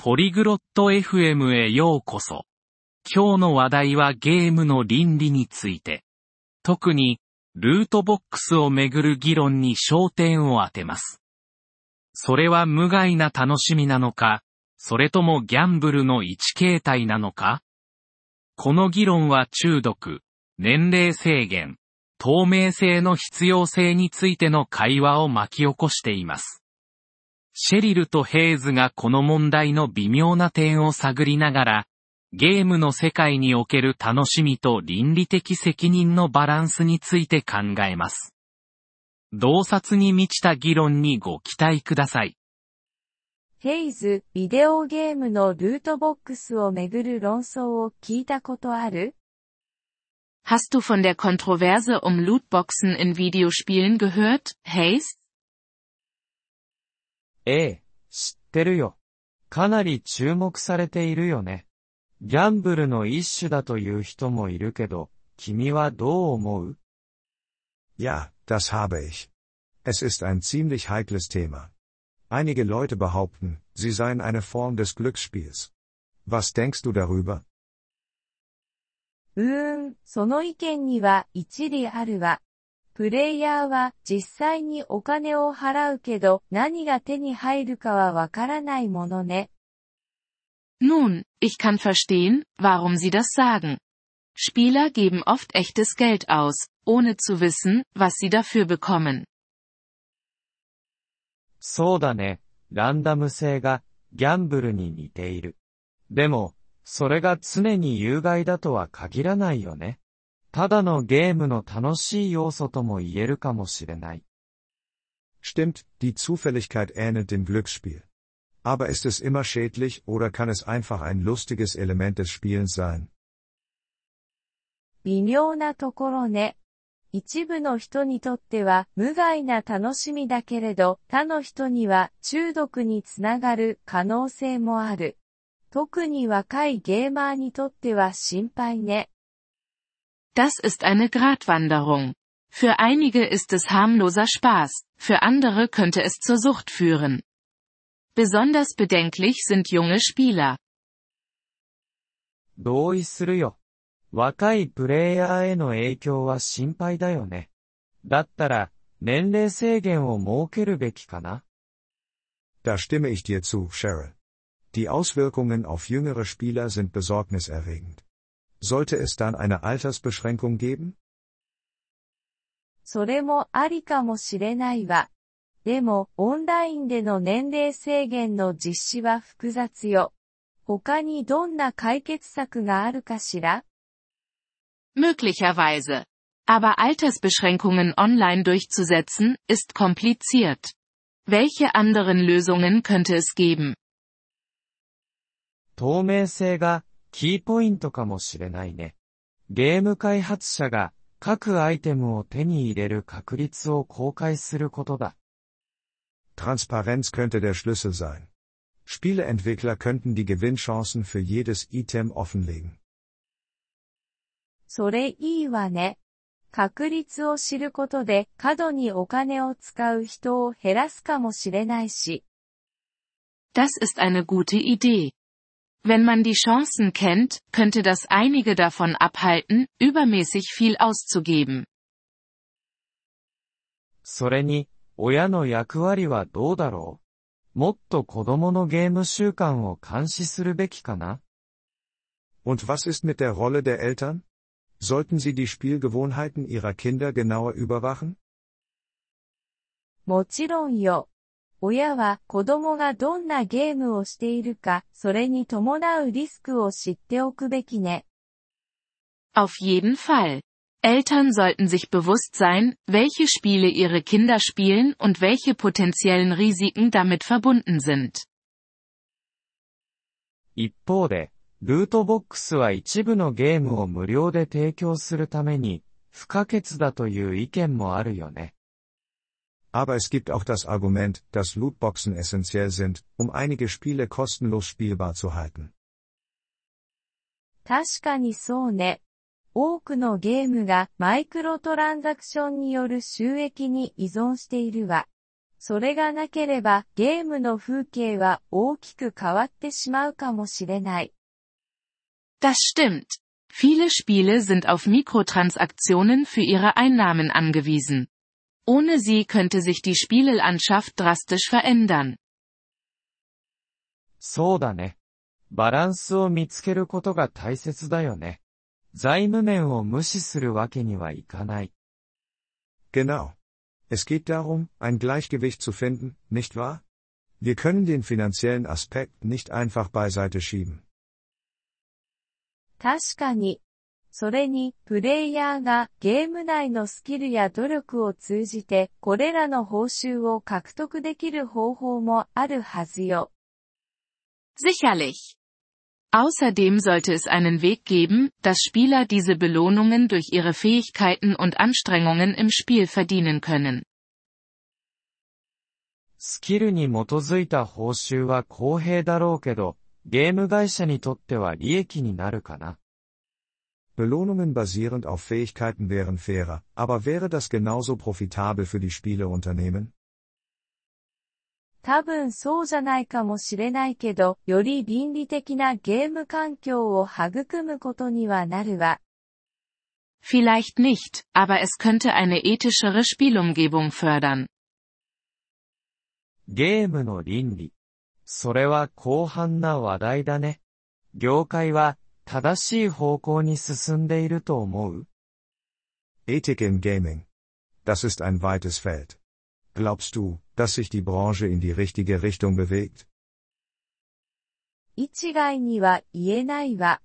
ポリグロット FM へようこそ。今日の話題はゲームの倫理について。特に、ルートボックスをめぐる議論に焦点を当てます。それは無害な楽しみなのか、それともギャンブルの一形態なのか？この議論は中毒、年齢制限、透明性の必要性についての会話を巻き起こしています。シェリルとヘイズがこの問題の微妙な点を探りながら、ゲームの世界における楽しみと倫理的責任のバランスについて考えます。洞察に満ちた議論にご期待ください。ヘイズ、ビデオゲームのルートボックスをめぐる論争を聞いたことある？Hast du von der Kontroverse um Lootboxen in Videospielen gehört, Hayes? ええ、知ってるよ。かなり注目されているよね。ギャンブルの一種だという人もいるけど、君はどう思う Ja, das habe ich. Es ist ein ziemlich heikles Thema. Einige Leute behaupten, sie seien eine Form des Glücksspiels. Was denkst du darüber? うーん、その意見には一理あるわ。プレイヤーは実際にお金を払うけど何が手に入るかはわからないものね。Nun, ich kann verstehen, warum Sie das sagen. Spieler geben oft echtes Geld aus, ohne zu wissen, was sie dafür bekommen. そうだね。ランダム性が、ギャンブルに似ている。でも、それが常に有害だとは限らないよね。ただのゲームの楽しい要素とも言えるかもしれない。Stimmt, die Zufälligkeit ähnelt dem Glücksspiel. Aber ist es immer schädlich oder kann es einfach ein lustiges Element des Spielens sein? 微妙なところね。一部の人にとっては無害な楽しみだけれど、他の人には中毒につながる可能性もある。特に若いゲーマーにとっては心配ね。Das ist eine Gratwanderung. Für einige ist es harmloser Spaß, für andere könnte es zur Sucht führen. Besonders bedenklich sind junge Spieler. 同意するよ。若いプレイヤーへの影響は心配だよね。だったら、年齢制限を設けるべきかな Da stimme ich dir zu, Cheryl. Die Auswirkungen auf jüngere Spieler sind besorgniserregend. Sollte es dann eine Altersbeschränkung geben? それもありかもしれないわ。でも、オンラインでの年齢制限の実施は複雑よ。他にどんな解決策があるかしら Möglicherweise. Aber Altersbeschränkungen online durchzusetzen, ist kompliziert. Welche anderen Lösungen könnte es geben? 透明性が、 キーポイントかもしれないね。ゲーム開発者が、各アイテムを手に入れる確率を公開することだ。Transparenz könnte der Schlüssel sein. Spieleentwickler könnten die Gewinnchancen für jedes Item offenlegen. それいいわね。確率を知ることで過度にお金を使う人を減らすかもしれないし。Das ist eine gute Idee. Wenn man die Chancen kennt, könnte das einige davon abhalten, übermäßig viel auszugeben. それに、親の役割はどうだろうもっと子供のゲーム習慣を監視するべきかな Und was ist mit der Rolle der Eltern? Sollten sie die Spielgewohnheiten ihrer Kinder genauer überwachen? もちろんよ。 親は子供がどんなゲームをしているか、それに伴うリスクを知っておくべきね。Auf jeden Fall. Eltern sollten sich bewusst sein, welche Spiele ihre Kinder spielen und welche potenziellen Risiken damit verbunden sind. 一方で、ルートボックスは一部のゲームを無料で提供するために、不可欠だという意見もあるよね。Aber es gibt auch das Argument, dass Lootboxen essentiell sind, um einige Spiele kostenlos spielbar zu halten. 確かにそうね。多くのゲームがマイクロトランザクションによる収益に依存しているわ。 それがなければゲームの風景は大きく変わってしまうかもしれない。 Das stimmt. Viele Spiele sind auf Mikrotransaktionen für ihre Einnahmen angewiesen. Ohne sie könnte sich die Spielelandschaft drastisch verändern. そうだね。バランスを見つけることが大切だよね。財務面を無視するわけにはいかない。 Genau. Es geht darum, ein Gleichgewicht zu finden, nicht wahr? Wir können den finanziellen Aspekt nicht einfach beiseite schieben. 確かに。 それに、プレイヤーがゲーム内のスキルや努力を通じて、これらの報酬を獲得できる方法もあるはずよ。Sicherlich. Außerdem sollte es einen Weg geben, dass Spieler diese Belohnungen durch ihre Fähigkeiten und Anstrengungen im Spiel verdienen können. スキルに基づいた報酬は公平だろうけど、ゲーム会社にとっては利益になるかな。Belohnungen basierend auf Fähigkeiten wären fairer, aber wäre das genauso profitabel für die Spieleunternehmen? 多分そうじゃないかもしれないけど、より倫理的なゲーム環境を育むことにはなるわ。 Vielleicht nicht, aber es könnte eine ethischere Spielumgebung fördern. ゲームの倫理。それは広範な話題だね。業界は 正しい方向に進んでいると思う Ethik im Gaming. Das ist ein weites Feld. Glaubst du, dass sich die Branche in die richtige Richtung bewegt? 一概には言えないわ。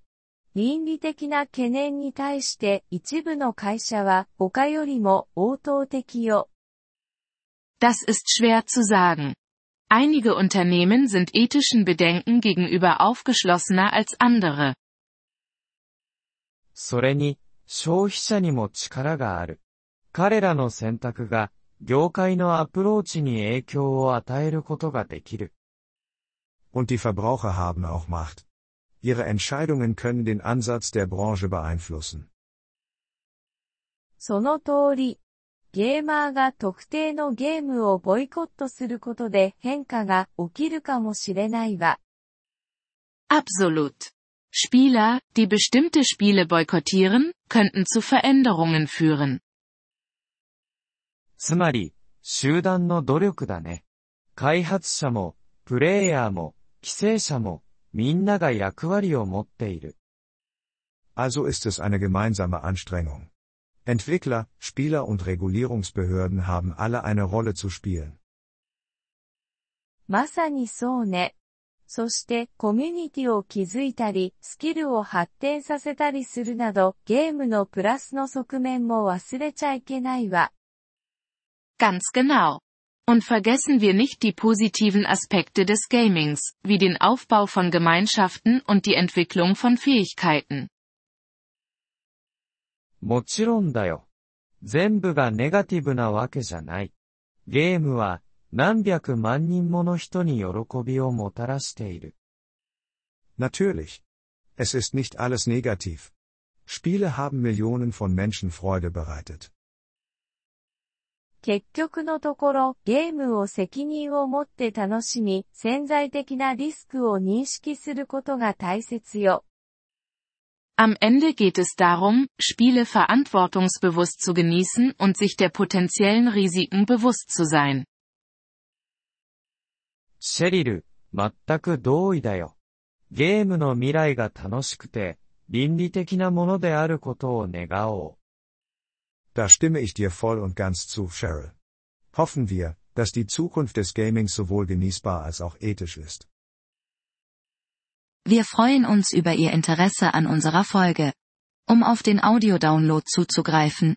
倫理的な懸念に対して一部の会社は他よりも応答的よ。 Das ist schwer zu sagen. Einige Unternehmen sind ethischen Bedenken gegenüber aufgeschlossener als andere. それに、消費者にも力がある。彼らの選択が、業界のアプローチに影響を与えることができる。Und die Verbraucher haben auch Macht. Ihre Entscheidungen können den Ansatz der Branche beeinflussen. その通り。ゲーマーが特定のゲームをボイコットすることで変化が起きるかもしれないわ。Absolut. Spieler, die bestimmte Spiele boykottieren, könnten zu Veränderungen führen. つまり、集団の努力だね。開発者も、プレイヤーも、規制者も、みんなが役割を持っている。 Also ist es eine gemeinsame Anstrengung. Entwickler, Spieler und Regulierungsbehörden haben alle eine Rolle zu spielen. まさにそうね。 そしてコミュニティを築いたり、スキルを発展させたりするなど、ゲームのプラスの側面も忘れちゃいけないわ。Ganz genau. Und vergessen wir nicht die positiven Aspekte des Gamings, wie den Aufbau von Gemeinschaften und die Entwicklung von Fähigkeiten. もちろんだよ。全部がネガティブなわけじゃない。ゲームは何百万人もの人に喜びをもたらしている。 Natürlich. Es ist nicht alles negativ. Spiele haben Millionen von Menschen Freude bereitet. 結局のところ、ゲームを責任を持って楽しみ、潜在的なリスクを認識することが大切よ。 Am Ende geht es darum, Spiele verantwortungsbewusst zu genießen und sich der potenziellen Risiken bewusst zu sein. シェリル、全く同意だよ。ゲームの未来が楽しくて、倫理的なものであることを願おう。 Da stimme ich dir voll und ganz zu, Cheryl. Hoffen wir, dass die Zukunft des Gamings sowohl genießbar als auch ethisch ist. Wir freuen uns über Ihr Interesse an unserer Folge. Um auf den Audiodownload zuzugreifen,